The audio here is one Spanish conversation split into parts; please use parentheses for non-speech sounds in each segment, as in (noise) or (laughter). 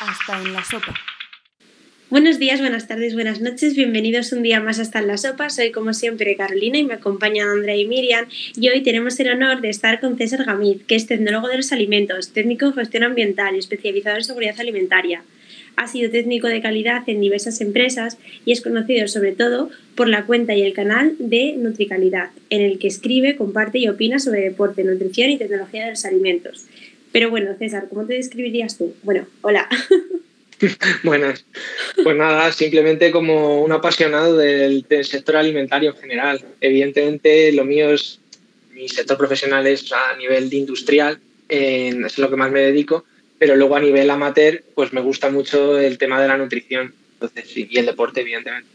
hasta en la sopa. Buenos días, buenas tardes, buenas noches, bienvenidos un día más hasta en la sopa. Soy como siempre Carolina y me acompañan Andrea y Miriam y hoy tenemos el honor de estar con César Gamid, que es tecnólogo de los alimentos, técnico en gestión ambiental y especializado en seguridad alimentaria. Ha sido técnico de calidad en diversas empresas y es conocido sobre todo por la cuenta y el canal de Nutricalidad, en el que escribe, comparte y opina sobre deporte, nutrición y tecnología de los alimentos. Pero bueno, César, ¿cómo te describirías tú? Bueno, hola. (laughs) Buenas. Pues nada, simplemente como un apasionado del, sector alimentario en general. Evidentemente, lo mío es, mi sector profesional es a nivel de industrial, es lo que más me dedico, pero luego a nivel amateur, pues me gusta mucho el tema de la nutrición. Entonces, sí, y el deporte, evidentemente.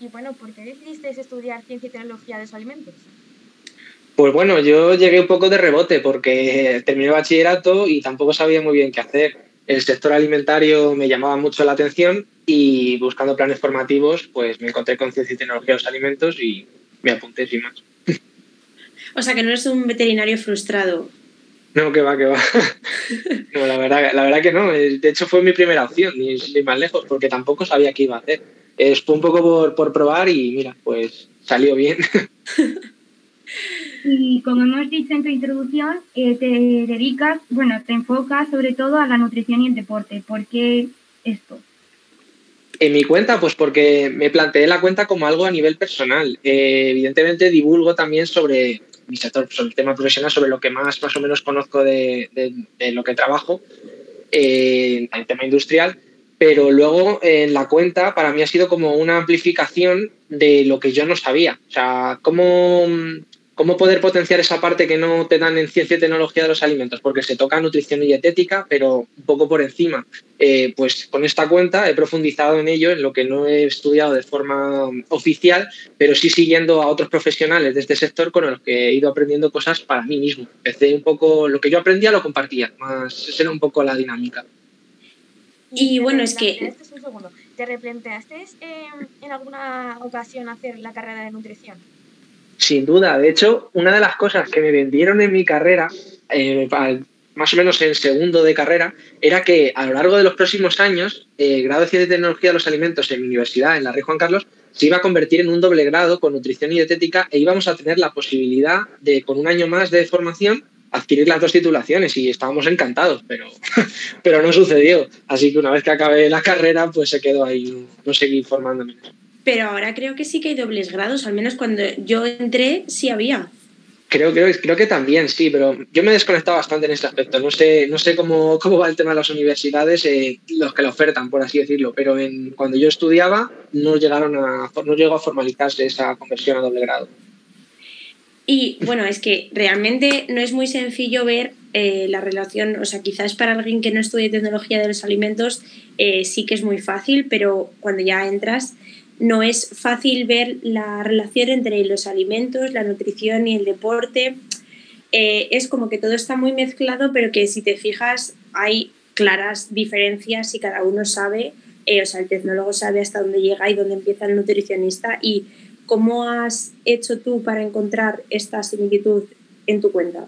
Y bueno, ¿por qué decidiste estudiar ciencia y tecnología de los alimentos? Pues bueno, yo llegué un poco de rebote porque terminé bachillerato y tampoco sabía muy bien qué hacer el sector alimentario me llamaba mucho la atención y buscando planes formativos, pues me encontré con Ciencia y Tecnología de los Alimentos y me apunté sin más. (laughs) O sea que no eres un veterinario frustrado. No, que va, que va. (laughs) No, la verdad, la verdad que no. De hecho, fue mi primera opción, ni, más lejos, porque tampoco sabía qué iba a hacer. fue un poco por, por probar y mira, pues salió bien. (laughs) Y como hemos dicho en tu introducción, eh, te dedicas, bueno, te enfocas sobre todo a la nutrición y el deporte. ¿Por qué esto? En mi cuenta, pues porque me planteé la cuenta como algo a nivel personal. Eh, evidentemente divulgo también sobre mi sector, sobre el tema profesional, sobre lo que más más o menos conozco de, lo que trabajo, eh, en el tema industrial, pero luego en la cuenta para mí ha sido como una amplificación de lo que yo no sabía. O sea, cómo ¿Cómo poder potenciar esa parte que no te dan en ciencia y tecnología de los alimentos? Porque se toca nutrición y dietética, pero un poco por encima. Eh, pues con esta cuenta he profundizado en ello, en lo que no he estudiado de forma oficial, pero sí siguiendo a otros profesionales de este sector con los que he ido aprendiendo cosas para mí mismo. Empecé un poco, lo que yo aprendía lo compartía, más esa era un poco la dinámica. Y bueno, es que... Este un segundo. ¿Te replanteaste en alguna ocasión hacer la carrera de nutrición? Sin duda, de hecho, una de las cosas que me vendieron en mi carrera, eh, más o menos en segundo de carrera, era que a lo largo de los próximos años, el grado de Ciencia y Tecnología de los Alimentos en mi universidad, en la Rey Juan Carlos, se iba a convertir en un doble grado con nutrición y dietética e íbamos a tener la posibilidad de, con un año más de formación, adquirir las dos titulaciones y estábamos encantados, pero, (laughs) pero no sucedió. Así que una vez que acabé la carrera, pues se quedó ahí, no seguí formándome pero ahora creo que sí que hay dobles grados, al menos cuando yo entré sí había. Creo, creo, creo que también, sí, pero yo me he desconectado bastante en este aspecto. No sé, no sé cómo, cómo va el tema de las universidades, eh, los que lo ofertan, por así decirlo, pero en, cuando yo estudiaba no, llegaron a, no llegó a formalizarse esa conversión a doble grado. Y bueno, es que realmente no es muy sencillo ver eh, la relación, o sea, quizás para alguien que no estudie tecnología de los alimentos eh, sí que es muy fácil, pero cuando ya entras no es fácil ver la relación entre los alimentos, la nutrición y el deporte. Eh, es como que todo está muy mezclado, pero que si te fijas hay claras diferencias y cada uno sabe, eh, o sea, el tecnólogo sabe hasta dónde llega y dónde empieza el nutricionista. ¿Y cómo has hecho tú para encontrar esta similitud en tu cuenta?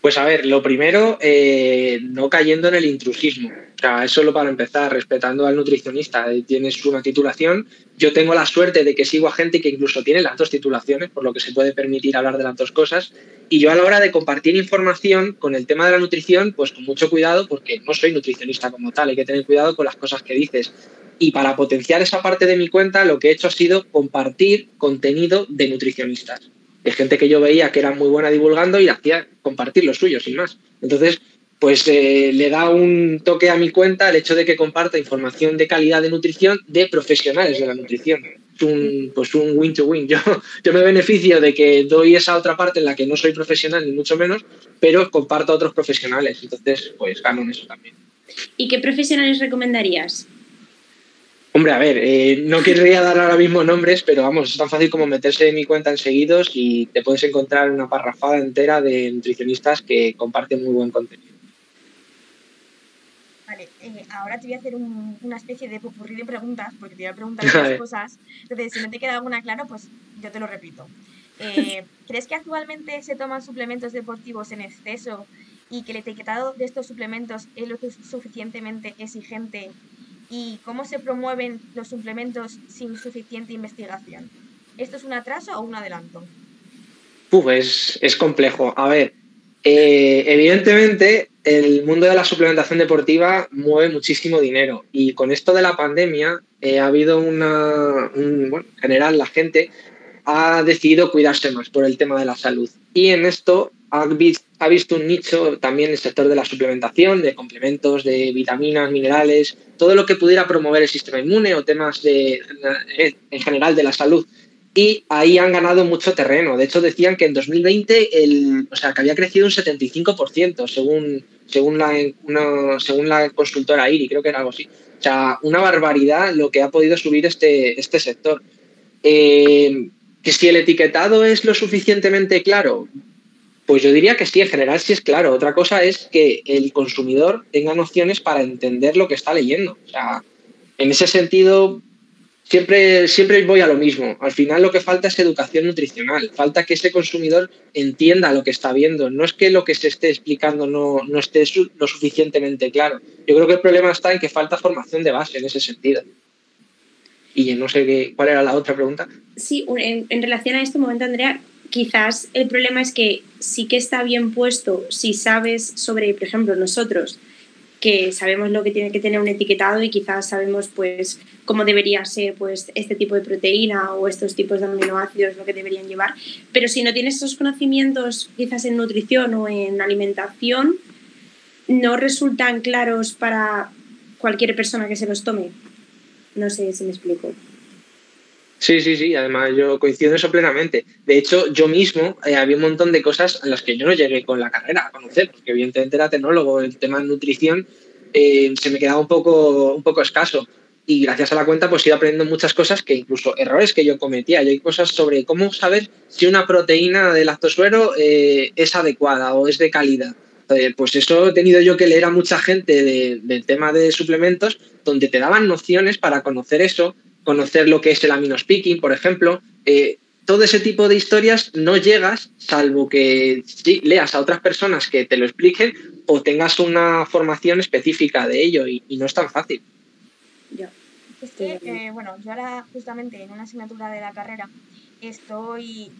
Pues a ver, lo primero, eh, no cayendo en el intrusismo. Sea, eso lo para empezar, respetando al nutricionista. Eh, tienes una titulación. Yo tengo la suerte de que sigo a gente que incluso tiene las dos titulaciones, por lo que se puede permitir hablar de las dos cosas. Y yo a la hora de compartir información con el tema de la nutrición, pues con mucho cuidado, porque no soy nutricionista como tal, hay que tener cuidado con las cosas que dices. Y para potenciar esa parte de mi cuenta, lo que he hecho ha sido compartir contenido de nutricionistas de gente que yo veía que era muy buena divulgando y hacía compartir lo suyo, sin más. Entonces, pues eh, le da un toque a mi cuenta el hecho de que comparta información de calidad de nutrición de profesionales de la nutrición. Es un, pues un win-to-win. (laughs) Yo, yo me beneficio de que doy esa otra parte en la que no soy profesional, ni mucho menos, pero comparto a otros profesionales. Entonces, pues gano en eso también. ¿Y qué profesionales recomendarías? Hombre, a ver, eh, no querría dar ahora mismo nombres, pero vamos, es tan fácil como meterse en mi cuenta en seguidos y te puedes encontrar una parrafada entera de nutricionistas que comparten muy buen contenido. Vale, eh, ahora te voy a hacer una especie de popurrí de preguntas, porque te voy a preguntar (laughs) muchas cosas. Entonces, si no te queda alguna clara, pues yo te lo repito. Eh, (laughs) ¿Crees que actualmente se toman suplementos deportivos en exceso y que el etiquetado de estos suplementos es lo suficientemente exigente y cómo se promueven los suplementos sin suficiente investigación. ¿Esto es un atraso o un adelanto? Uf, es, complejo. A ver, eh, evidentemente el mundo de la suplementación deportiva mueve muchísimo dinero. Y con esto de la pandemia eh, ha habido una, bueno, en general la gente ha decidido cuidarse más por el tema de la salud. Y en esto ha, ha visto un nicho también el sector de la suplementación, de complementos, de vitaminas, minerales, todo lo que pudiera promover el sistema inmune o temas de, en general de la salud y ahí han ganado mucho terreno. De hecho, decían que en 2020 el, o sea, que había crecido un 75% según, según, la, según la consultora IRI, creo que era algo así. O sea, una barbaridad lo que ha podido subir este, este sector. Eh, que si el etiquetado es lo suficientemente claro, pues yo diría que sí, en general sí es claro. Otra cosa es que el consumidor tenga nociones para entender lo que está leyendo. O sea, en ese sentido, siempre, siempre voy a lo mismo. Al final lo que falta es educación nutricional. Falta que ese consumidor entienda lo que está viendo. No es que lo que se esté explicando no, no esté lo suficientemente claro. Yo creo que el problema está en que falta formación de base en ese sentido. Y no sé qué, cuál era la otra pregunta. Sí, en, en relación a este momento, Andrea, quizás el problema es que sí que está bien puesto si sabes sobre, por ejemplo, nosotros, que sabemos lo que tiene que tener un etiquetado y quizás sabemos pues cómo debería ser pues este tipo de proteína o estos tipos de aminoácidos lo que deberían llevar, pero si no tienes esos conocimientos quizás en nutrición o en alimentación no resultan claros para cualquier persona que se los tome. No sé si me explico. Sí, sí, sí, además yo coincido en eso plenamente. De hecho, yo mismo eh, había un montón de cosas en las que yo no llegué con la carrera a conocer, porque evidentemente era tecnólogo, el tema de nutrición eh, se me quedaba un poco, un poco escaso. Y gracias a la cuenta pues he ido aprendiendo muchas cosas que incluso errores que yo cometía. Y hay cosas sobre cómo saber si una proteína de lactosuero eh, es adecuada o es de calidad. pues eso he tenido yo que leer a mucha gente del tema de suplementos donde te daban nociones para conocer eso conocer lo que es el aminospicking, por ejemplo. Eh, todo ese tipo de historias no llegas salvo que leas a otras personas que te lo expliquen o tengas una formación específica de ello y, no es tan fácil. Es que, eh, bueno, yo ahora justamente en una asignatura de la carrera estoy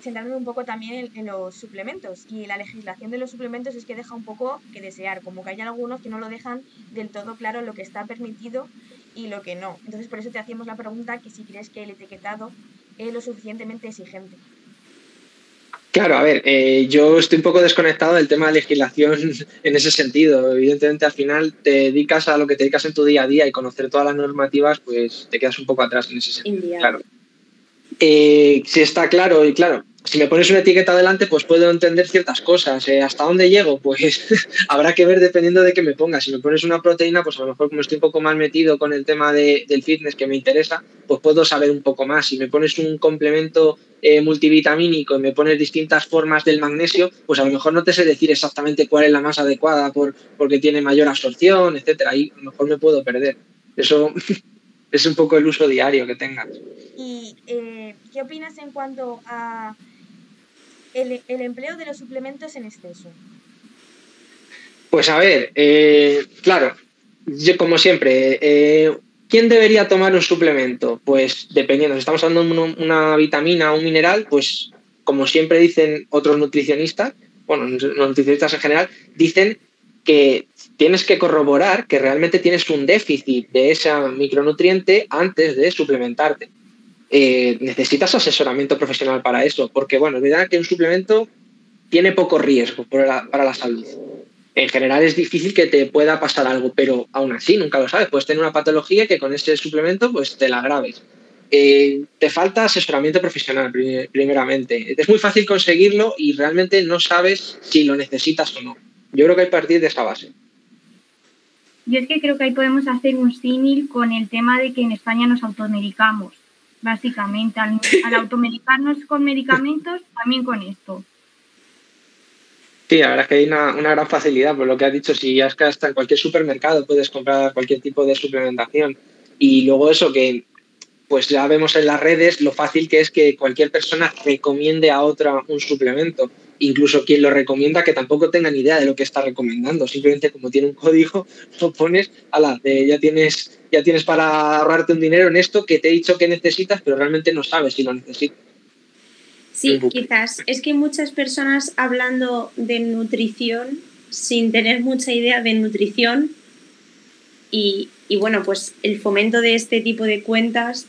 centrándome un poco también en, los suplementos y la legislación de los suplementos es que deja un poco que desear, como que hay algunos que no lo dejan del todo claro lo que está permitido y lo que no. Entonces por eso te hacíamos la pregunta que si crees que el etiquetado es lo suficientemente exigente. Claro, a ver, eh, yo estoy un poco desconectado del tema de legislación (laughs) en ese sentido. Evidentemente, al final te dedicas a lo que te dedicas en tu día a día y conocer todas las normativas, pues te quedas un poco atrás en ese sentido. Claro. Eh, si está claro, y claro, si me pones una etiqueta adelante, pues puedo entender ciertas cosas. Eh, ¿Hasta dónde llego? Pues (laughs) habrá que ver dependiendo de qué me pongas. Si me pones una proteína, pues a lo mejor como estoy un poco más metido con el tema del fitness que me interesa, pues puedo saber un poco más. Si me pones un complemento eh, multivitamínico y me pones distintas formas del magnesio, pues a lo mejor no te sé decir exactamente cuál es la más adecuada por, porque tiene mayor absorción, etcétera. Ahí a lo mejor me puedo perder. Eso (laughs) es un poco el uso diario que tengas. ¿Y eh, qué opinas en cuanto a el, empleo de los suplementos en exceso? Pues a ver, eh, claro, yo como siempre, eh, ¿quién debería tomar un suplemento? Pues dependiendo, si estamos hablando de una vitamina o un mineral, pues como siempre dicen otros nutricionistas, bueno, los nutricionistas en general, dicen que tienes que corroborar que realmente tienes un déficit de ese micronutriente antes de suplementarte. Eh, necesitas asesoramiento profesional para eso, porque bueno, es que un suplemento tiene poco riesgo para la, salud. En general es difícil que te pueda pasar algo, pero aún así nunca lo sabes. Puedes tener una patología que con ese suplemento pues te la agraves. Eh, te falta asesoramiento profesional, primeramente. Es muy fácil conseguirlo y realmente no sabes si lo necesitas o no. Yo creo que hay que partir de esa base. Yo es que creo que ahí podemos hacer un símil con el tema de que en España nos automedicamos básicamente, al, automedicarnos con medicamentos, también con esto. Sí, la verdad es que hay una, gran facilidad, por lo que has dicho, si ya es que hasta en cualquier supermercado puedes comprar cualquier tipo de suplementación. Y luego eso que pues ya vemos en las redes lo fácil que es que cualquier persona recomiende a otra un suplemento. Incluso quien lo recomienda que tampoco tenga ni idea de lo que está recomendando. Simplemente como tiene un código, (laughs) lo pones, ala, ya tienes, ya tienes para ahorrarte un dinero en esto que te he dicho que necesitas, pero realmente no sabes si lo necesitas. Sí, quizás es que muchas personas hablando de nutrición sin tener mucha idea de nutrición y, y bueno, pues el fomento de este tipo de cuentas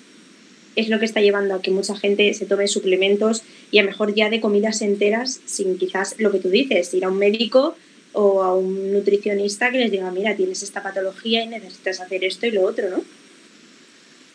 es lo que está llevando a que mucha gente se tome suplementos y a mejor ya de comidas enteras sin quizás lo que tú dices, ir a un médico o a un nutricionista que les diga, mira, tienes esta patología y necesitas hacer esto y lo otro, ¿no?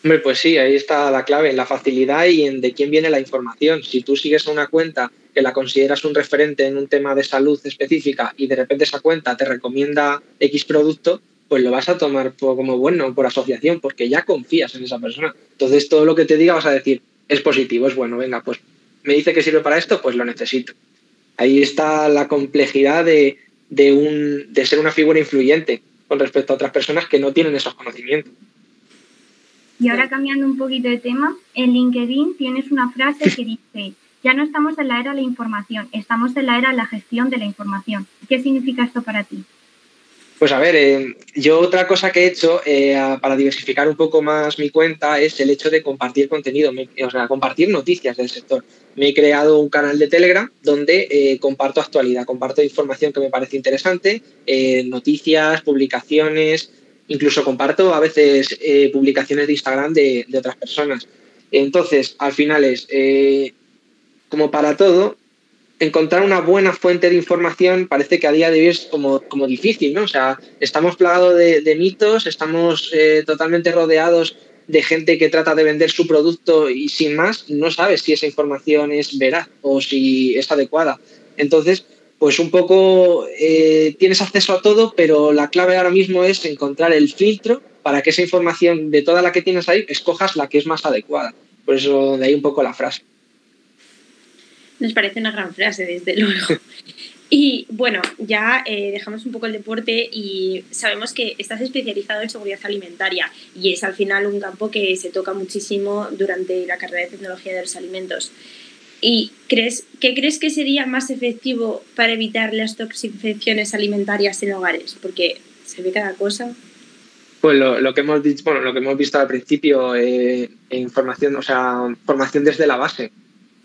Hombre, pues sí, ahí está la clave, en la facilidad y en de quién viene la información. Si tú sigues una cuenta que la consideras un referente en un tema de salud específica y de repente esa cuenta te recomienda X producto, pues lo vas a tomar como bueno por asociación, porque ya confías en esa persona. Entonces todo lo que te diga vas a decir, es positivo, es bueno, venga, pues me dice que sirve para esto, pues lo necesito. Ahí está la complejidad de, un, de ser una figura influyente con respecto a otras personas que no tienen esos conocimientos. Y ahora cambiando un poquito de tema, en LinkedIn tienes una frase que dice, ya no estamos en la era de la información, estamos en la era de la gestión de la información. ¿Qué significa esto para ti? Pues a ver, eh, yo otra cosa que he hecho eh, para diversificar un poco más mi cuenta es el hecho de compartir contenido, o sea, compartir noticias del sector. Me he creado un canal de Telegram donde eh, comparto actualidad, comparto información que me parece interesante, noticias, publicaciones, incluso comparto a veces publicaciones de Instagram de, de, otras personas. Entonces, al final es, como para todo, encontrar una buena fuente de información parece que a día de hoy es como, como difícil, ¿no? O sea, estamos plagados de, mitos, estamos eh, totalmente rodeados de gente que trata de vender su producto y sin más no sabes si esa información es veraz o si es adecuada. Entonces, pues un poco eh, tienes acceso a todo, pero la clave ahora mismo es encontrar el filtro para que esa información de toda la que tienes ahí escojas la que es más adecuada. Por eso de ahí un poco la frase. Nos parece una gran frase, desde luego. (laughs) Y bueno, ya eh, dejamos un poco el deporte y sabemos que estás especializado en seguridad alimentaria y es al final un campo que se toca muchísimo durante la carrera de tecnología de los alimentos. ¿Y crees, qué crees que sería más efectivo para evitar las toxinfecciones alimentarias en hogares? Porque se ve cada cosa. Pues lo, que hemos dicho, bueno, lo que hemos visto al principio, eh, información, o sea, formación desde la base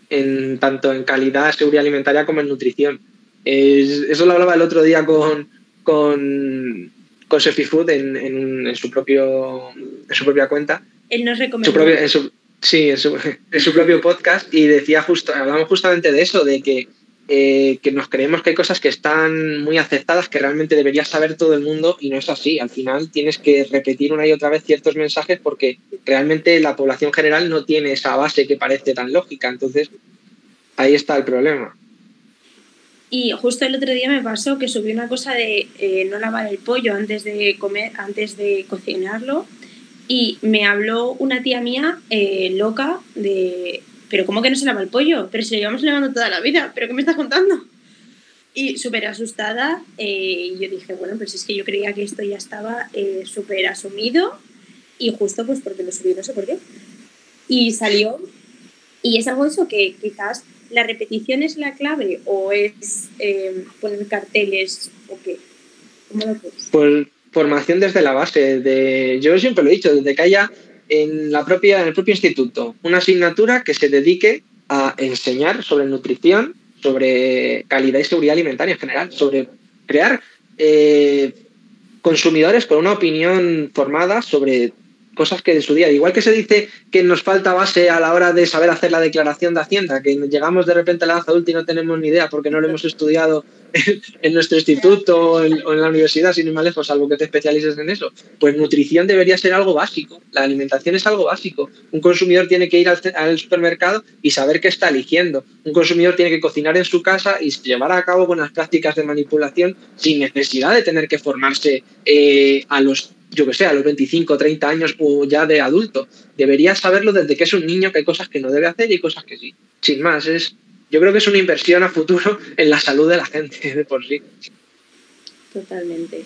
en tanto en calidad, seguridad alimentaria como en nutrición. eso lo hablaba el otro día con, con, con Food en, en, su propio, en su propia cuenta. Él nos recomendó. sí, en su, (laughs) en su, propio podcast y decía justo, hablamos justamente de eso, de que, eh, que nos creemos que hay cosas que están muy aceptadas que realmente debería saber todo el mundo y no es así. Al final tienes que repetir una y otra vez ciertos mensajes porque realmente la población general no tiene esa base que parece tan lógica. Entonces, ahí está el problema. Y justo el otro día me pasó que subí una cosa de eh, no lavar el pollo antes de comer, antes de cocinarlo. Y me habló una tía mía eh, loca de, pero ¿cómo que no se lava el pollo? Pero si lo llevamos lavando toda la vida, ¿pero qué me estás contando? Y súper asustada, eh, yo dije, bueno, pues es que yo creía que esto ya estaba eh, súper asumido y justo pues porque lo subí, no sé por qué. Y salió. Y es algo eso que quizás la repetición es la clave o es eh, poner carteles o qué. ¿Cómo lo ves? Pues formación desde la base. De, yo siempre lo he dicho, desde que haya en, la propia, en el propio instituto. Una asignatura que se dedique a enseñar sobre nutrición, sobre calidad y seguridad alimentaria en general, sobre crear eh, consumidores con una opinión formada sobre cosas que de su día, igual que se dice que nos falta base a la hora de saber hacer la declaración de Hacienda, que llegamos de repente a la edad adulta y no tenemos ni idea porque no lo hemos estudiado (laughs) en, nuestro instituto o en, la universidad, sin ir más lejos, salvo que te especialices en eso. Pues nutrición debería ser algo básico, la alimentación es algo básico. Un consumidor tiene que ir al, supermercado y saber qué está eligiendo. Un consumidor tiene que cocinar en su casa y llevar a cabo buenas prácticas de manipulación sin necesidad de tener que formarse eh, a los yo que sé, a los 25, 30 años o ya de adulto. Debería saberlo desde que es un niño que hay cosas que no debe hacer y hay cosas que sí. Sin más, es, yo creo que es una inversión a futuro en la salud de la gente de por sí. Totalmente.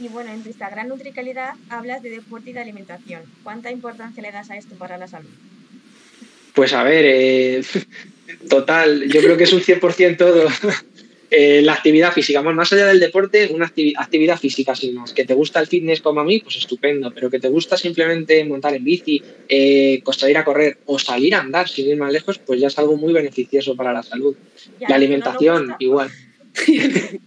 Y bueno, en tu Instagram Nutricalidad hablas de deporte y de alimentación. ¿Cuánta importancia le das a esto para la salud? Pues a ver, eh, (laughs) total, yo creo que es un 100% todo. Eh, la actividad física, más allá del deporte, una actividad física sin más. Que te gusta el fitness como a mí, pues estupendo, pero que te gusta simplemente montar en bici, eh, ir a correr o salir a andar sin ir más lejos, pues ya es algo muy beneficioso para la salud. la alimentación, igual. (laughs)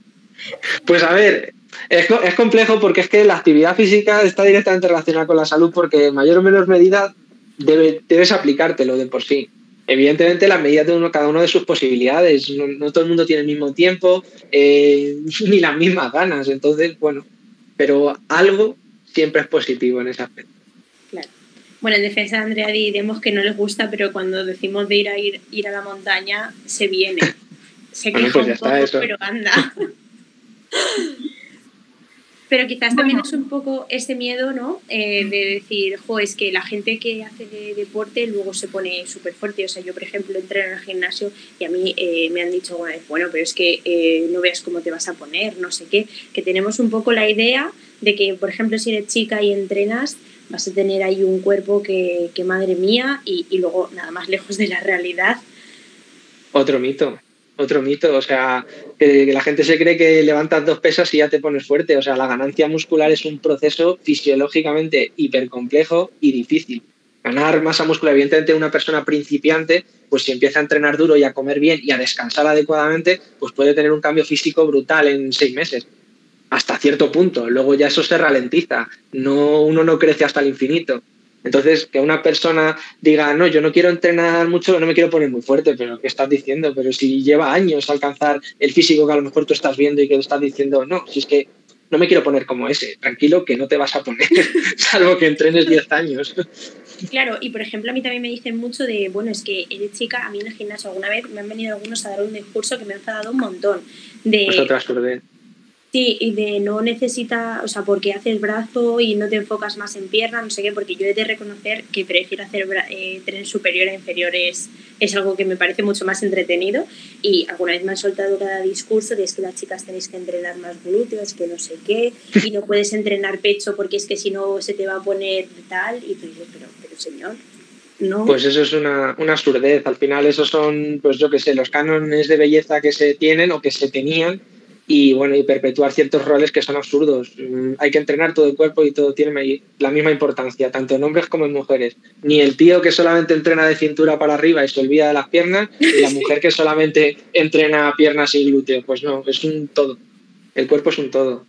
pues a ver, es, es, complejo porque es que la actividad física está directamente relacionada con la salud porque en mayor o menor medida debes aplicártelo de por sí. Evidentemente, las medidas de uno, cada uno de sus posibilidades. No, todo el mundo tiene el mismo tiempo eh, (laughs) ni las mismas ganas. Entonces, bueno, pero algo siempre es positivo en ese aspecto. Claro. Bueno, en defensa de Andrea diremos que no les gusta, pero cuando decimos de ir a ir, ir a la montaña, se viene. (laughs) Se queja pues un poco, pero anda. (laughs) Pero quizás también es un poco ese miedo, ¿no? Eh, de decir, jo, es que la gente que hace de deporte luego se pone súper fuerte. O sea, yo, por ejemplo, entreno en el gimnasio y a mí eh, me han dicho una vez, bueno, pero es que eh, no veas cómo te vas a poner, no sé qué. Que tenemos un poco la idea de que, por ejemplo, si eres chica y entrenas, vas a tener ahí un cuerpo que, que madre mía, y, y luego nada más lejos de la realidad. Otro mito otro mito. O sea, que, la gente se cree que levantas dos pesas y ya te pones fuerte. O sea, la ganancia muscular es un proceso fisiológicamente hipercomplejo y difícil. Ganar masa muscular, evidentemente, una persona principiante, pues si empieza a entrenar duro y a comer bien y a descansar adecuadamente, pues puede tener un cambio físico brutal en seis meses. Hasta cierto punto. Luego ya eso se ralentiza. No, uno no crece hasta el infinito. Entonces, que una persona diga, no, yo no quiero entrenar mucho, no me quiero poner muy fuerte, pero ¿qué estás diciendo? Pero si lleva años alcanzar el físico que a lo mejor tú estás viendo y que estás diciendo, no, si es que no me quiero poner como ese, tranquilo que no te vas a poner, (laughs) salvo que entrenes 10 años. Claro, y por ejemplo a mí también me dicen mucho de, bueno, es que eres chica, a mí en el gimnasio alguna vez me han venido algunos a dar un discurso que me ha enfadado un montón. De, pues Sí, y de no necesita, o sea, porque haces brazo y no te enfocas más en pierna, no sé qué, porque yo he de reconocer que prefiero hacer eh, tren superior a inferior, es, algo que me parece mucho más entretenido. Y alguna vez me han soltado cada discurso de es que las chicas tenéis que entrenar más glúteos, que no sé qué, y no puedes entrenar pecho porque es que si no se te va a poner tal, y tú dices, pero, pero señor. No. Pues eso es una, una absurdez. Al final, esos son, pues yo qué sé, los cánones de belleza que se tienen o que se tenían y bueno, y perpetuar ciertos roles que son absurdos. Mm, hay que entrenar todo el cuerpo y todo tiene la misma importancia, tanto en hombres como en mujeres. Ni el tío que solamente entrena de cintura para arriba y se olvida de las piernas, ni la (laughs) mujer que solamente entrena piernas y glúteos. Pues no, es un todo. El cuerpo es un todo.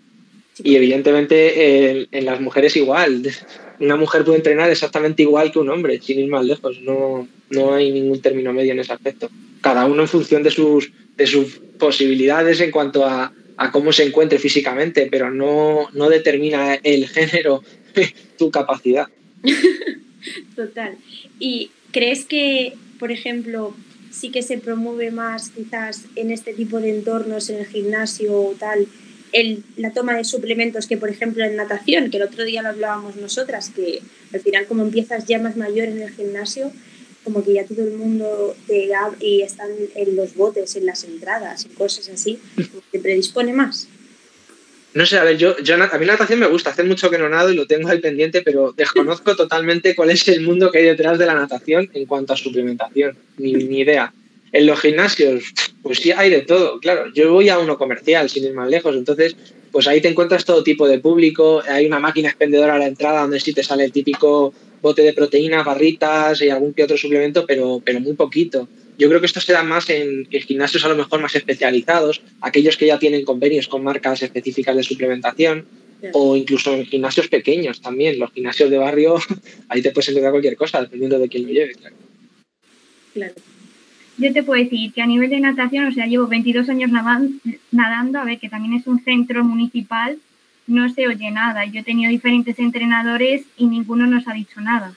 Y evidentemente en las mujeres igual. (laughs) Una mujer puede entrenar exactamente igual que un hombre, sin ir más lejos. No, no hay ningún término medio en ese aspecto. Cada uno en función de sus, de sus posibilidades en cuanto a, cómo se encuentre físicamente, pero no, no determina el (laughs) género tu capacidad. (laughs) Total. ¿Y crees que, por ejemplo, sí que se promueve más quizás en este tipo de entornos, en el gimnasio o tal, el, la toma de suplementos que, por ejemplo, en natación, que el otro día lo hablábamos nosotras, que al final como empiezas ya más mayor en el gimnasio, como que ya todo el mundo te y están en los botes, en las entradas, y cosas así, te predispone más. No sé, a ver, yo, yo a mí la natación me gusta, hace mucho que no nado y lo tengo ahí pendiente, pero desconozco (laughs) totalmente cuál es el mundo que hay detrás de la natación en cuanto a suplementación, ni, ni idea. En los gimnasios, pues sí hay de todo, claro. Yo voy a uno comercial, sin ir más lejos, entonces, pues ahí te encuentras todo tipo de público. Hay una máquina expendedora a la entrada donde sí te sale el típico bote de proteínas, barritas y algún que otro suplemento, pero, pero muy poquito. Yo creo que esto se da más en, gimnasios a lo mejor más especializados, aquellos que ya tienen convenios con marcas específicas de suplementación, o incluso en gimnasios pequeños también. Los gimnasios de barrio, (laughs) ahí te puedes encontrar cualquier cosa, dependiendo de quién lo lleve, claro. Claro. Yo te puedo decir que a nivel de natación, o sea, llevo 22 años nadando, a ver, que también es un centro municipal no se oye nada. Yo he tenido diferentes entrenadores y ninguno nos ha dicho nada.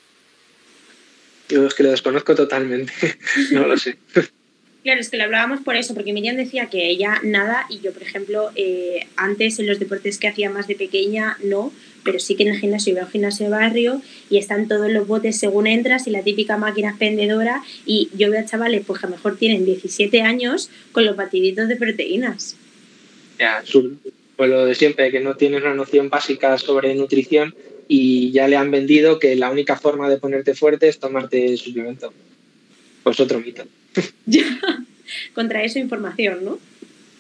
Yo es que lo desconozco totalmente, (laughs) no lo sé. Claro, es que lo hablábamos por eso, porque Miriam decía que ella nada y yo, por ejemplo, eh, antes en los deportes que hacía más de pequeña no, pero sí que en el gimnasio a un gimnasio de barrio y están todos los botes según entras y la típica máquina expendedora y yo veo a chavales pues que a lo mejor tienen 17 años con los batiditos de proteínas. Ya, pues lo de siempre, que no tienes una noción básica sobre nutrición y ya le han vendido que la única forma de ponerte fuerte es tomarte el suplemento. Pues otro mito. (laughs) Contra eso información, ¿no?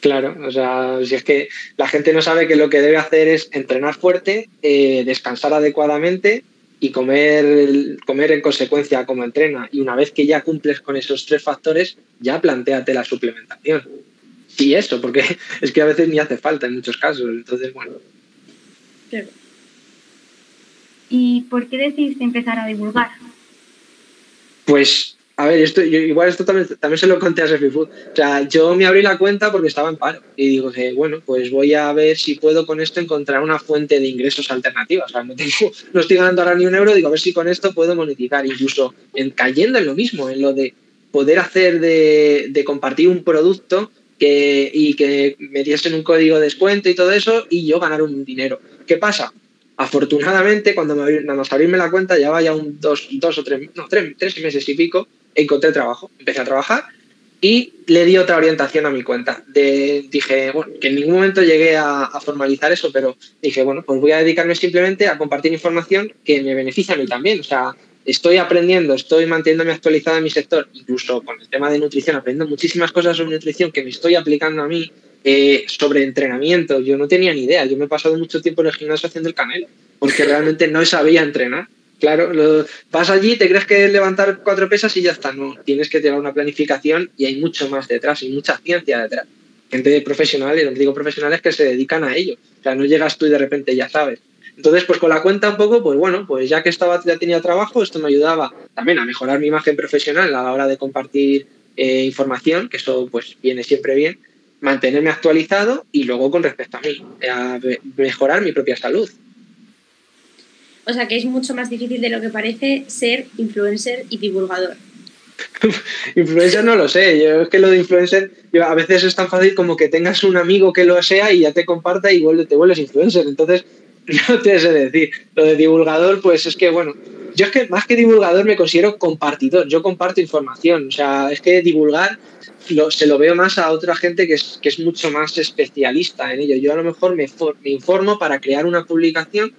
Claro, o sea, si es que la gente no sabe que lo que debe hacer es entrenar fuerte, eh, descansar adecuadamente y comer, comer en consecuencia como entrena. Y una vez que ya cumples con esos tres factores, ya planteate la suplementación. Y eso, porque (laughs) es que a veces ni hace falta en muchos casos. Entonces, bueno. ¿Y por qué decidiste empezar a divulgar? Pues a ver, esto, igual esto también, también se lo conté a Sefi Food. O sea, yo me abrí la cuenta porque estaba en paro y digo que, bueno, pues voy a ver si puedo con esto encontrar una fuente de ingresos alternativa. O sea, no, tengo, (laughs) no estoy ganando ahora ni un euro, digo, a ver si con esto puedo monetizar. Incluso en, cayendo en lo mismo, en lo de poder hacer de, de compartir un producto que, y que me diesen un código de descuento y todo eso y yo ganar un dinero. ¿Qué pasa? Afortunadamente, cuando me nada más abrirme la cuenta, ya vaya un dos, dos o tres, no, tres, tres meses y pico, encontré trabajo, empecé a trabajar y le di otra orientación a mi cuenta. De, dije, bueno, que en ningún momento llegué a, formalizar eso, pero dije, bueno, pues voy a dedicarme simplemente a compartir información que me beneficia a mí también. O sea, estoy aprendiendo, estoy manteniéndome actualizado en mi sector, incluso con el tema de nutrición, aprendiendo muchísimas cosas sobre nutrición que me estoy aplicando a mí, eh, sobre entrenamiento. Yo no tenía ni idea, yo me he pasado mucho tiempo en el gimnasio haciendo el canelo, porque realmente no sabía entrenar. Claro, vas allí, te crees que levantar cuatro pesas y ya está. No, tienes que tener una planificación y hay mucho más detrás, hay mucha ciencia detrás. Gente profesional, y donde digo profesionales que se dedican a ello. O sea, no llegas tú y de repente ya sabes. Entonces, pues con la cuenta un poco, pues bueno, pues ya que estaba, ya tenía trabajo, esto me ayudaba también a mejorar mi imagen profesional a la hora de compartir eh, información, que eso pues viene siempre bien, mantenerme actualizado y luego con respecto a mí, a mejorar mi propia salud. O sea que es mucho más difícil de lo que parece ser influencer y divulgador. (laughs) influencer no lo sé, yo es que lo de influencer a veces es tan fácil como que tengas un amigo que lo sea y ya te comparta y te vuelves influencer, entonces (laughs) no te sé decir. Lo de divulgador, pues es que bueno, yo es que más que divulgador me considero compartidor, yo comparto información, o sea, es que divulgar se lo veo más a otra gente que es, que es mucho más especialista en ello. Yo a lo mejor me, me informo para crear una publicación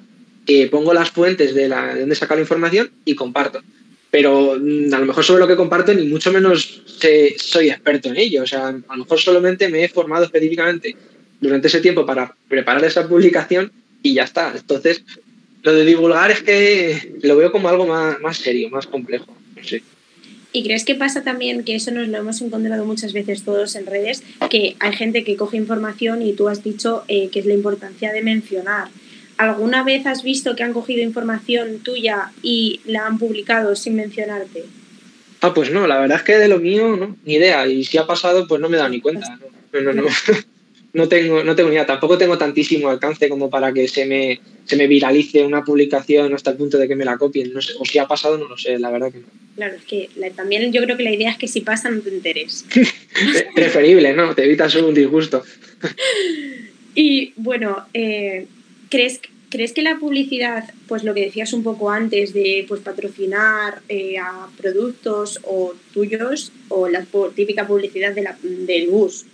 pongo las fuentes de, la, de donde sacar la información y comparto. Pero mm, a lo mejor sobre lo que comparto ni mucho menos soy experto en ello. O sea, a lo mejor solamente me he formado específicamente durante ese tiempo para preparar esa publicación y ya está. Entonces, lo de divulgar es que lo veo como algo más, más serio, más complejo. ¿Y crees que pasa también, que eso nos lo hemos encontrado muchas veces todos en redes, que hay gente que coge información y tú has dicho eh, que es la importancia de mencionar? ¿Alguna vez has visto que han cogido información tuya y la han publicado sin mencionarte? Ah, pues no, la verdad es que de lo mío, no, ni idea. Y si ha pasado, pues no me he dado ni cuenta. No, no, no. (laughs) no. tengo, no tengo ni idea. Tampoco tengo tantísimo alcance como para que se me, se me viralice una publicación hasta el punto de que me la copien. No sé. O si ha pasado, no lo sé, la verdad que no. Claro, es que también yo creo que la idea es que si pasa no te enteres. (laughs) Preferible, ¿no? Te evitas un disgusto. (laughs) y bueno, eh, ¿Crees, ¿Crees que la publicidad, pues lo que decías un poco antes de pues, patrocinar eh, a productos o tuyos o la típica publicidad de la, del bus,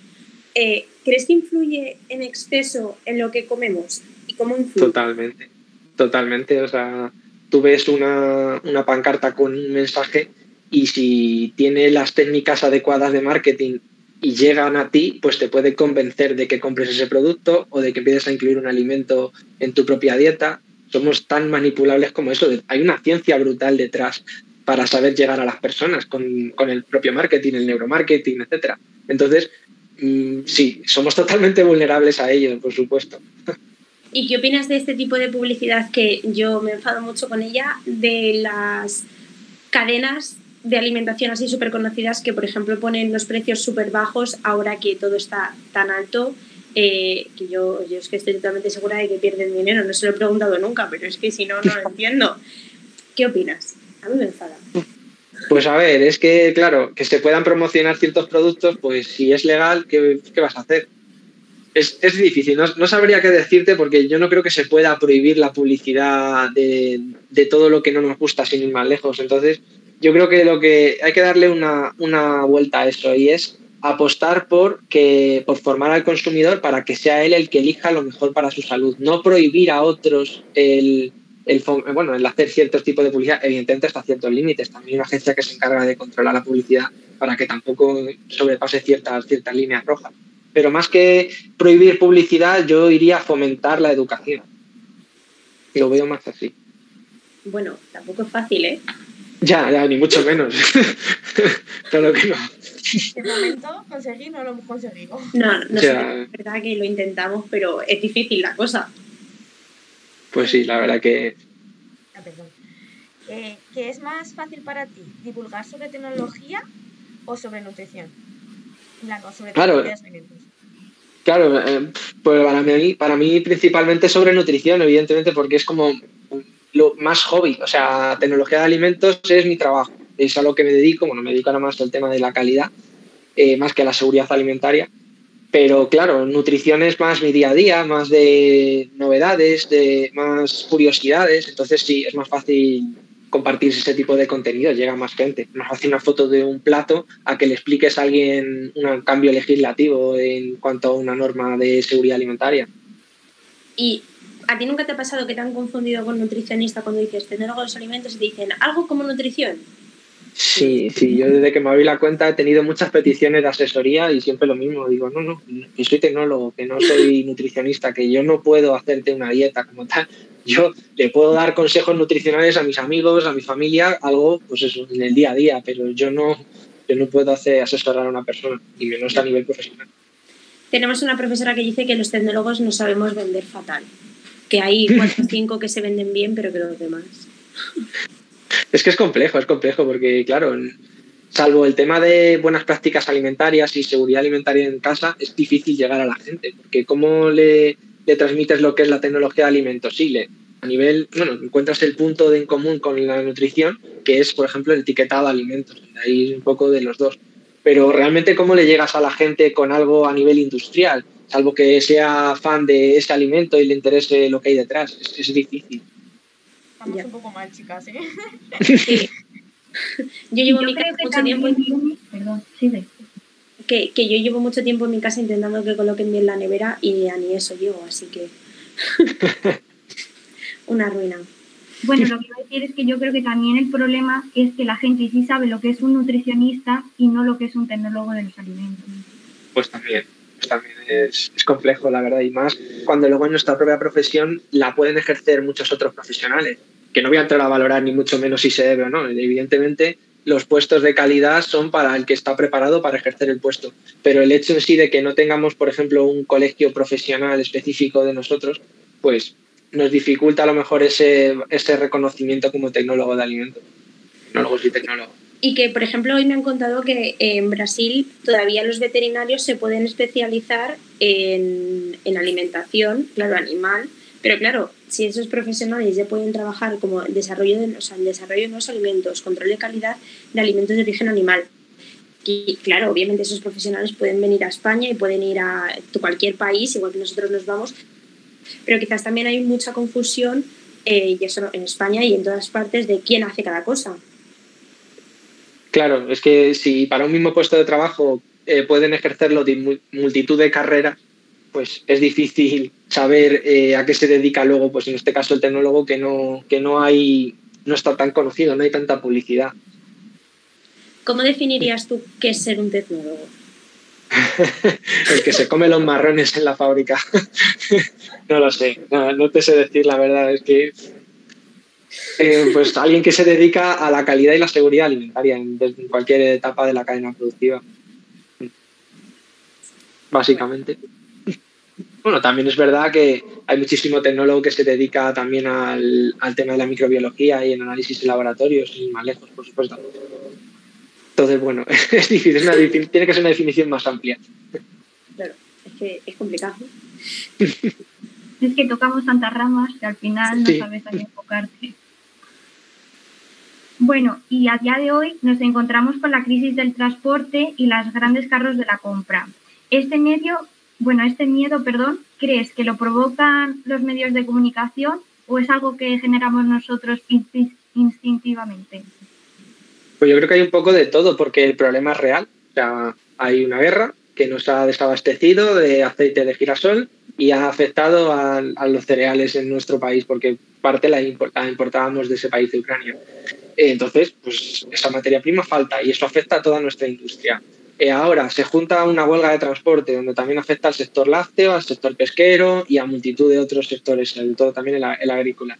eh, ¿crees que influye en exceso en lo que comemos? ¿Y cómo influye? Totalmente, totalmente. O sea, tú ves una pancarta con un mensaje y si tiene las técnicas adecuadas de marketing y llegan a ti, pues te puede convencer de que compres ese producto o de que empieces a incluir un alimento en tu propia dieta. Somos tan manipulables como eso. Hay una ciencia brutal detrás para saber llegar a las personas con, el propio marketing, el neuromarketing, etc. Entonces, mm, sí, somos totalmente vulnerables a ello, por supuesto. ¿Y qué opinas de este tipo de publicidad que yo me enfado mucho con ella, de las cadenas de alimentación así súper conocidas que, por ejemplo, ponen los precios súper bajos ahora que todo está tan alto. Eh, que yo, yo es que estoy totalmente segura de que pierden dinero. No se lo he preguntado nunca, pero es que si no, no lo (laughs) entiendo. ¿Qué opinas? A mí me enfada. Pues a ver, es que, claro, que se puedan promocionar ciertos productos, pues si es legal, ¿qué, qué vas a hacer? Es, es difícil, no, no, sabría qué decirte porque yo no creo que se pueda prohibir la publicidad de, de todo lo que no nos gusta sin ir más lejos. Entonces, yo creo que lo que hay que darle una, vuelta a eso y es apostar por, que, por formar al consumidor para que sea él el que elija lo mejor para su salud, no prohibir a otros el, el, bueno, el hacer ciertos tipos de publicidad, evidentemente hasta ciertos límites. También hay una agencia que se encarga de controlar la publicidad para que tampoco sobrepase ciertas, ciertas líneas rojas. Pero más que prohibir publicidad, yo iría a fomentar la educación. Lo veo más así. Bueno, tampoco es fácil, ¿eh? Ya, ya, ni mucho menos. (laughs) Todo que no. De momento conseguir no lo hemos conseguido. No, no sé, es verdad que lo intentamos, pero es difícil la cosa. Pues sí, la verdad que... Ah, perdón. Eh, ¿Qué es más fácil para ti? ¿Divulgar sobre tecnología o sobre nutrición? No, sobre claro. Claro, eh, pues para mí, para mí principalmente sobre nutrición, evidentemente, porque es como lo más hobby. O sea, tecnología de alimentos es mi trabajo. Es a lo que me dedico. Bueno, me dedico nada más al tema de la calidad, eh, más que a la seguridad alimentaria. Pero claro, nutrición es más mi día a día, más de novedades, de más curiosidades. Entonces sí, es más fácil compartir ese tipo de contenido, llega más gente. Más fácil una foto de un plato a que le expliques a alguien un cambio legislativo en cuanto a una norma de seguridad alimentaria. Y ¿A ti nunca te ha pasado que te han confundido con nutricionista cuando dices tecnólogo de los alimentos y te dicen algo como nutrición? Sí, sí, yo desde que me abrí la cuenta he tenido muchas peticiones de asesoría y siempre lo mismo. Digo, no, no, que soy tecnólogo, que no soy nutricionista, que yo no puedo hacerte una dieta como tal. Yo le puedo dar consejos nutricionales a mis amigos, a mi familia, algo, pues eso, en el día a día, pero yo no, yo no puedo hacer asesorar a una persona, y menos a nivel profesional. Tenemos una profesora que dice que los tecnólogos no sabemos vender fatal que hay (laughs) cuatro o cinco que se venden bien, pero que los demás. Es que es complejo, es complejo, porque claro, salvo el tema de buenas prácticas alimentarias y seguridad alimentaria en casa, es difícil llegar a la gente, porque ¿cómo le, le transmites lo que es la tecnología de alimentos? Sí, le, a nivel, bueno, encuentras el punto de en común con la nutrición, que es, por ejemplo, el etiquetado de alimentos, ahí un poco de los dos. Pero realmente, ¿cómo le llegas a la gente con algo a nivel industrial? Salvo que sea fan de ese alimento y le interese lo que hay detrás. Es, difícil. Estamos un poco mal, chicas, ¿eh? (laughs) Yo llevo mi casa mucho tiempo. Perdón, Que, que, yo llevo mucho tiempo en mi casa intentando que coloquen bien la nevera y ni eso llevo, así que. (laughs) Una ruina. Bueno, lo que voy a decir es que yo creo que también el problema es que la gente sí sabe lo que es un nutricionista y no lo que es un tecnólogo de los alimentos. Pues también también es, complejo, la verdad, y más cuando luego en nuestra propia profesión la pueden ejercer muchos otros profesionales, que no voy a entrar a valorar ni mucho menos si se debe o no. Evidentemente, los puestos de calidad son para el que está preparado para ejercer el puesto, pero el hecho en sí de que no tengamos, por ejemplo, un colegio profesional específico de nosotros, pues nos dificulta a lo mejor ese, ese reconocimiento como tecnólogo de alimentos, tecnólogos y tecnólogos y que, por ejemplo, hoy me han contado que en Brasil todavía los veterinarios se pueden especializar en, alimentación, claro, animal, pero claro, si esos profesionales ya pueden trabajar como desarrollo de, o sea, el desarrollo de nuevos alimentos, control de calidad de alimentos de origen animal. Y claro, obviamente esos profesionales pueden venir a España y pueden ir a cualquier país, igual que nosotros nos vamos, pero quizás también hay mucha confusión, eh, y eso en España y en todas partes, de quién hace cada cosa. Claro, es que si para un mismo puesto de trabajo eh, pueden ejercerlo de multitud de carreras, pues es difícil saber eh, a qué se dedica luego, pues en este caso el tecnólogo que no, que no hay, no está tan conocido, no hay tanta publicidad. ¿Cómo definirías tú qué es ser un tecnólogo? (laughs) el que se come los marrones en la fábrica. (laughs) no lo sé, no, te sé decir la verdad, es que eh, pues alguien que se dedica a la calidad y la seguridad alimentaria en, cualquier etapa de la cadena productiva. Básicamente. Bueno, también es verdad que hay muchísimo tecnólogo que se dedica también al, tema de la microbiología y el análisis en laboratorios, y más lejos, por supuesto. Entonces, bueno, (laughs) es difícil, tiene que ser una definición más amplia. Claro, es que es complicado. es que tocamos tantas ramas que al final no sabes a qué enfocarte. Bueno, y a día de hoy nos encontramos con la crisis del transporte y las grandes carros de la compra. Este medio, bueno, este miedo, perdón, ¿crees que lo provocan los medios de comunicación o es algo que generamos nosotros instintivamente? Pues yo creo que hay un poco de todo, porque el problema es real. O sea, hay una guerra que nos ha desabastecido de aceite de girasol y ha afectado a, los cereales en nuestro país porque parte la, importábamos de ese país de Ucrania. Entonces, pues esa materia prima falta y eso afecta a toda nuestra industria. Eh, ahora se junta una huelga de transporte donde también afecta al sector lácteo, al sector pesquero y a multitud de otros sectores, sobre todo también el, agrícola.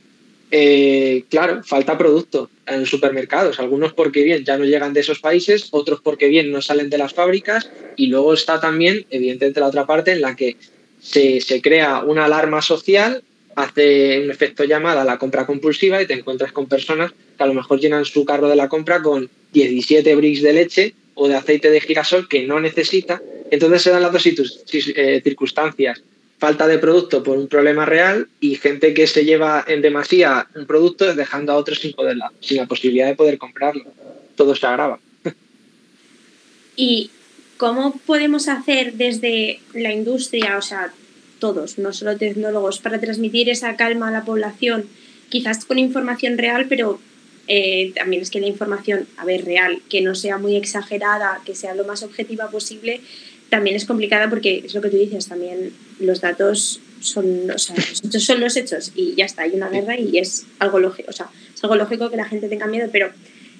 Eh, claro, falta producto en supermercados, algunos porque bien ya no llegan de esos países, otros porque bien no salen de las fábricas y luego está también, evidentemente, la otra parte en la que se, se crea una alarma social, hace un efecto llamada la compra compulsiva y te encuentras con personas que a lo mejor llenan su carro de la compra con 17 bricks de leche o de aceite de girasol que no necesita. Entonces se dan las dos eh, circunstancias. Falta de producto por un problema real y gente que se lleva en demasía un producto dejando a otros sin, poderla, sin la posibilidad de poder comprarlo. Todo se agrava. ¿Y cómo podemos hacer desde la industria, o sea, todos, no solo tecnólogos, para transmitir esa calma a la población, quizás con información real, pero eh, también es que la información, a ver, real, que no sea muy exagerada, que sea lo más objetiva posible, también es complicada porque es lo que tú dices, también los datos son, o sea, los hechos son los hechos y ya está, hay una guerra y es algo lógico, o sea, es algo lógico que la gente tenga miedo, pero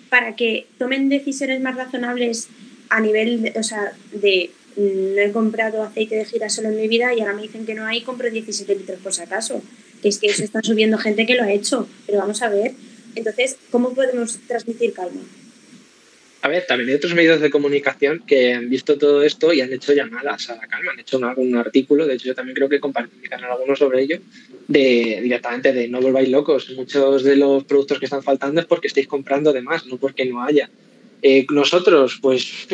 para que tomen decisiones más razonables a nivel, o sea, de mm, no he comprado aceite de girasol en mi vida y ahora me dicen que no hay, compro 17 litros por si acaso. Que es que se está subiendo gente que lo ha hecho. Pero vamos a ver, entonces, ¿cómo podemos transmitir calma? A ver, también hay otros medios de comunicación que han visto todo esto y han hecho llamadas a la calma, han hecho algún artículo, de hecho yo también creo que compartirán algunos sobre ello, de directamente de no volváis locos, muchos de los productos que están faltando es porque estáis comprando de más, no porque no haya. Eh, nosotros, pues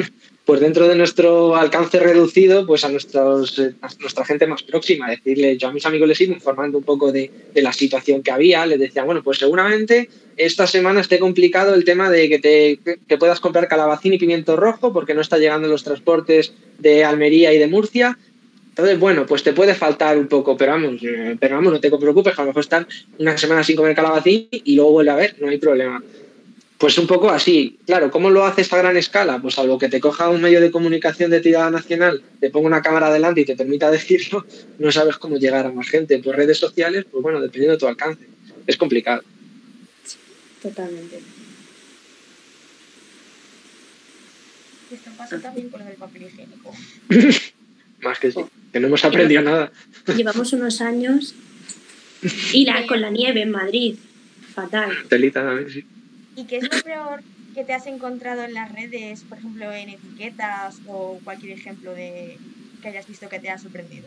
pues dentro de nuestro alcance reducido, pues a, nuestros, eh, nuestra gente más próxima, decirle, yo a mis amigos les iba informando un poco de, la situación que había, les decía, bueno, pues seguramente esta semana esté complicado el tema de que, te, que puedas comprar calabacín y pimiento rojo porque no está llegando los transportes de Almería y de Murcia. Entonces, bueno, pues te puede faltar un poco, pero vamos, eh, pero vamos, no te preocupes, a lo mejor están una semana sin comer calabacín y luego vuelve a ver, no hay problema. Pues un poco así. Claro, ¿cómo lo haces a gran escala? Pues algo que te coja un medio de comunicación de tirada nacional, te ponga una cámara delante y te permita (laughs) decirlo, no sabes cómo llegar a más gente. Por redes sociales, pues bueno, dependiendo de tu alcance. Es complicado. Totalmente. Esto pasa también con el papel higiénico. (laughs) más que sí, que no hemos aprendido nada. Llevamos unos años y la, con la nieve en Madrid. Fatal. Telita también, sí. ¿Y qué es lo peor que te has encontrado en las redes, por ejemplo, en etiquetas o cualquier ejemplo de que hayas visto que te ha sorprendido?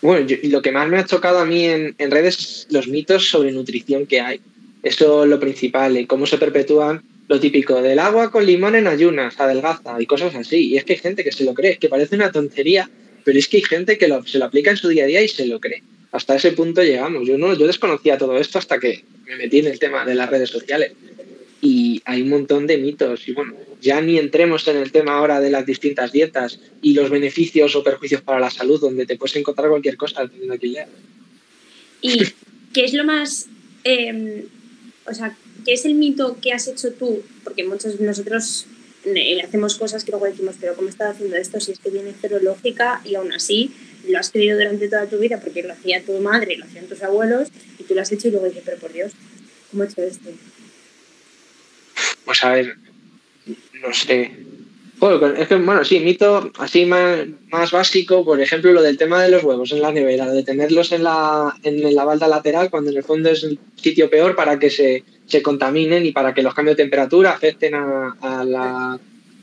Bueno, lo que más me ha chocado a mí en, redes es los mitos sobre nutrición que hay. Eso es lo principal, y cómo se perpetúan lo típico del agua con limón en ayunas, adelgaza y cosas así. Y es que hay gente que se lo cree, que parece una tontería, pero es que hay gente que se lo aplica en su día a día y se lo cree. Hasta ese punto llegamos. Yo no, yo desconocía todo esto hasta que me metí en el tema de las redes sociales y hay un montón de mitos. Y bueno, ya ni entremos en el tema ahora de las distintas dietas y los beneficios o perjuicios para la salud, donde te puedes encontrar cualquier cosa dependiendo de ¿Y qué es lo más, em, o sea, qué es el mito que has hecho tú? Porque muchos de nosotros eh, hacemos cosas que luego decimos, pero ¿cómo estás haciendo esto si es que viene cero lógica y aún así lo has creído durante toda tu vida porque lo hacía tu madre, lo hacían tus abuelos y tú lo has hecho y luego dices, pero por Dios, ¿cómo he hecho esto? Pues a ver, no sé. es que, bueno, sí, mito así más, más, básico, por ejemplo, lo del tema de los huevos en la nevera, de tenerlos en la, en la balda lateral cuando en el fondo es el sitio peor para que se, se contaminen y para que los cambios de temperatura afecten a, la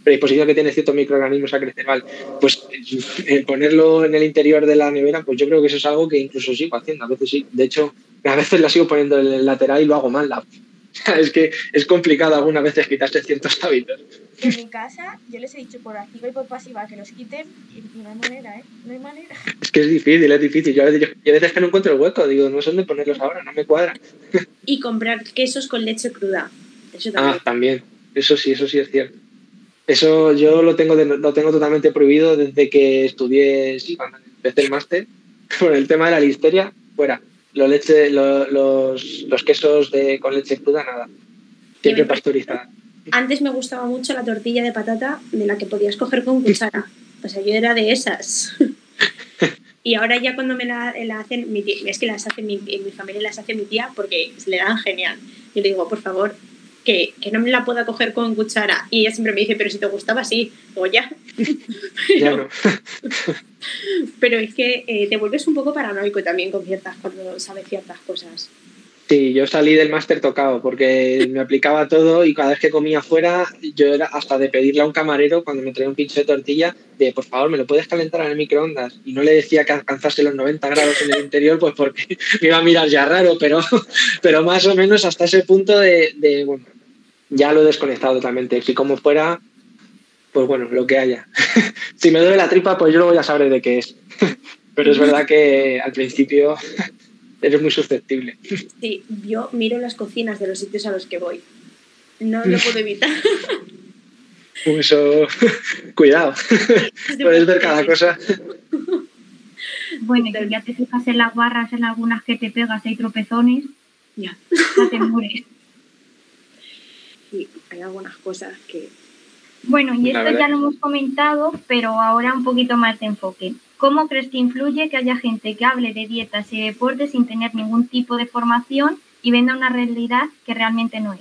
predisposición que tiene ciertos microorganismos a crecer. Vale, pues eh, ponerlo en el interior de la nevera, pues yo creo que eso es algo que incluso sigo haciendo. A veces sí, de hecho, a veces la sigo poniendo en el lateral y lo hago mal. (laughs) La, es que es complicado algunas veces quitarse ciertos hábitos. En mi casa yo les he dicho por activa y por pasiva que los quiten y no hay manera, ¿eh? No hay manera. (laughs) Es que es difícil, es difícil. Yo a veces, yo, a veces que no encuentro el hueco, digo, no sé dónde ponerlos ahora, no me cuadra. (laughs) Y comprar quesos con leche cruda. Eso también. Ah, también. Eso sí, eso sí es cierto. Eso yo lo tengo, lo tengo totalmente prohibido desde que estudié, cuando empecé el máster, (laughs) por el tema de la listeria, fuera los, leche, los, los, quesos de, con leche cruda, nada. Siempre pasteurizada. Antes me gustaba mucho la tortilla de patata de la que podías coger con cuchara. (laughs) O sea, yo era de esas. (laughs) Y ahora ya cuando me la, hacen, mi es que las hace mi, mi familia las hace mi tía porque se le dan genial. Y le digo, por favor, que, que, no me la pueda coger con cuchara. Y ella siempre me dice, pero si te gustaba, sí. O ya. pero, pero, es que eh, te vuelves un poco paranoico también con ciertas, cuando sabes ciertas cosas. Sí, yo salí del máster tocado porque me aplicaba todo y cada vez que comía fuera, yo era hasta de pedirle a un camarero cuando me traía un pincho de tortilla, de por favor, ¿me lo puedes calentar en el microondas? Y no le decía que alcanzase los 90 grados en el interior, pues porque (laughs) me iba a mirar ya raro, pero, (laughs) pero más o menos hasta ese punto de, bueno, ya lo he desconectado totalmente. Si como fuera, pues bueno, lo que haya. (laughs) si me duele la tripa, pues yo luego ya sabré de qué es. (laughs) pero es verdad que al principio (laughs) eres muy susceptible. Sí, yo miro las cocinas de los sitios a los que voy. No lo puedo evitar. Eso, cuidado. Puedes ver cada cosa. Bueno, y ya te fijas en las barras, en algunas que te pegas, hay tropezones, ya, ya te mueres. Hay algunas cosas que... Bueno, y esto ya lo hemos comentado, pero ahora un poquito más de enfoque. ¿Cómo crees que influye que haya gente que hable de dietas y deportes sin tener ningún tipo de formación y venda una realidad que realmente no es?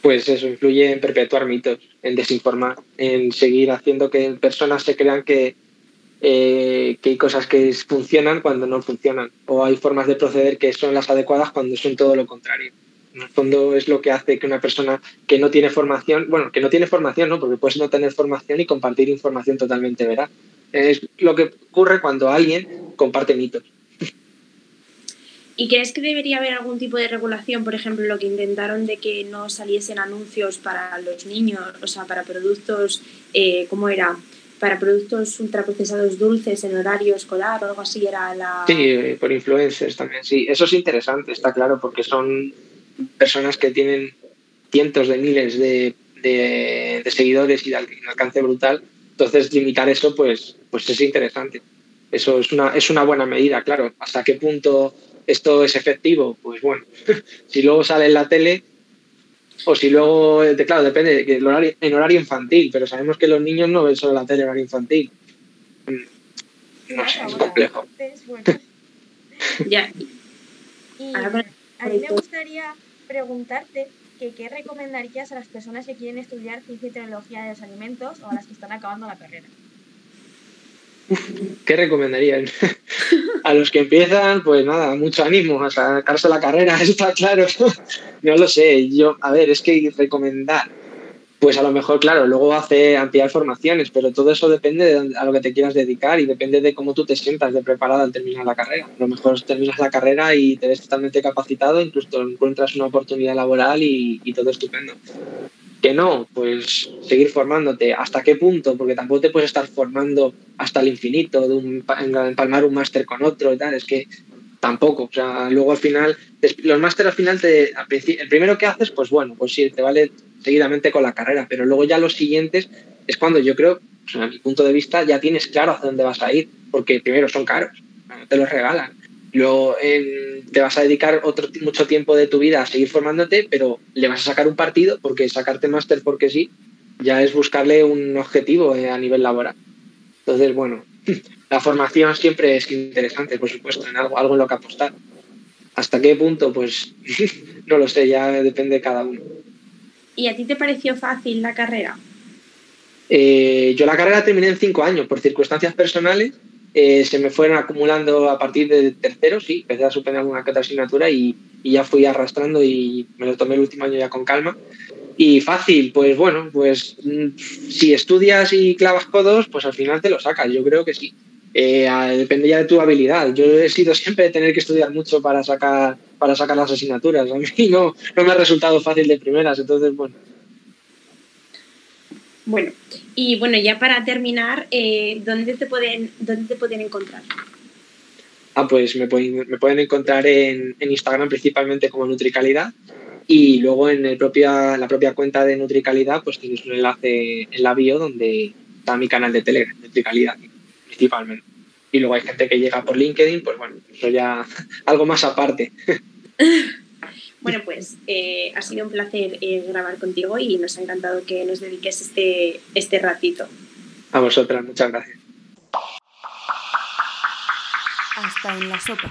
Pues eso influye en perpetuar mitos, en desinformar, en seguir haciendo que personas se crean que, eh, que hay cosas que funcionan cuando no funcionan, o hay formas de proceder que son las adecuadas cuando son todo lo contrario. En el fondo es lo que hace que una persona que no tiene formación, bueno, que no tiene formación, ¿no? Porque puedes no tener formación y compartir información totalmente veraz es lo que ocurre cuando alguien comparte mitos. ¿Y crees que debería haber algún tipo de regulación, por ejemplo, lo que intentaron de que no saliesen anuncios para los niños, o sea, para productos, eh, ¿cómo era? Para productos ultraprocesados dulces en horario escolar o algo así era la... Sí, por influencers también, sí. Eso es interesante, está claro, porque son personas que tienen cientos de miles de, de, de seguidores y de alcance brutal entonces, limitar eso, pues, pues es interesante. Eso es una, es una buena medida, claro. ¿Hasta qué punto esto es efectivo? Pues bueno, (laughs) si luego sale en la tele o si luego, claro, depende, el horario, en horario infantil, pero sabemos que los niños no ven solo la tele en horario infantil. Mm, no sé, es complejo. (laughs) ya. Y a mí me gustaría preguntarte qué recomendarías a las personas que quieren estudiar ciencia y tecnología de los alimentos o a las que están acabando la carrera. ¿Qué recomendarían? (laughs) a los que empiezan, pues nada, mucho ánimo a sacarse la carrera, (laughs) está claro. no lo sé, yo, a ver, es que recomendar pues a lo mejor, claro, luego hace ampliar formaciones, pero todo eso depende de a lo que te quieras dedicar y depende de cómo tú te sientas de preparado al terminar la carrera. A lo mejor terminas la carrera y te ves totalmente capacitado, incluso encuentras una oportunidad laboral y, todo estupendo. Que no, pues seguir formándote. ¿Hasta qué punto? Porque tampoco te puedes estar formando hasta el infinito, de un, empalmar un máster con otro y tal. Es que tampoco. O sea, luego al final, los másteres al final, te, el primero que haces, pues bueno, pues sí, te vale seguidamente con la carrera, pero luego ya los siguientes es cuando yo creo, a mi punto de vista, ya tienes claro hacia dónde vas a ir, porque primero son caros, te los regalan. Luego te vas a dedicar otro, mucho tiempo de tu vida a seguir formándote, pero le vas a sacar un partido, porque sacarte máster porque sí, ya es buscarle un objetivo eh, a nivel laboral. Entonces, bueno, (laughs) la formación siempre es interesante, por supuesto, en algo, algo en lo que apostar. ¿Hasta qué punto? Pues (laughs) no lo sé, ya depende de cada uno. ¿Y a ti te pareció fácil la carrera? Eh, yo la carrera terminé en cinco años, por circunstancias personales. Eh, se me fueron acumulando a partir de tercero, sí, empecé a superar alguna que asignatura y, ya fui arrastrando y me lo tomé el último año ya con calma. Y fácil, pues bueno, pues mm, si estudias y clavas codos, pues al final te lo sacas, yo creo que sí. Eh, depende ya de tu habilidad. Yo he sido siempre tener que estudiar mucho para sacar, para sacar las asignaturas. A (laughs) mí no, no me ha resultado fácil de primeras, entonces bueno. Bueno, y bueno, ya para terminar, eh, ¿dónde, te pueden, ¿dónde te pueden encontrar? Ah, pues me pueden, me pueden encontrar en, en Instagram principalmente como Nutricalidad y luego en el propia, la propia cuenta de Nutricalidad pues tienes un enlace en la bio donde está mi canal de Telegram, Nutricalidad, principalmente. Y luego hay gente que llega por LinkedIn, pues bueno, eso ya (laughs) algo más aparte. (laughs) Bueno, pues eh, ha sido un placer eh, grabar contigo y nos ha encantado que nos dediques este, este ratito. A vosotras, muchas gracias. hasta en la sopa.